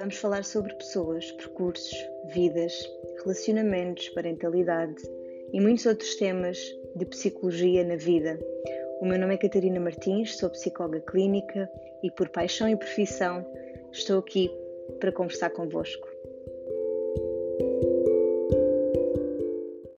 Vamos falar sobre pessoas, percursos, vidas, relacionamentos, parentalidade e muitos outros temas de psicologia na vida. O meu nome é Catarina Martins, sou psicóloga clínica e, por paixão e profissão, estou aqui para conversar convosco.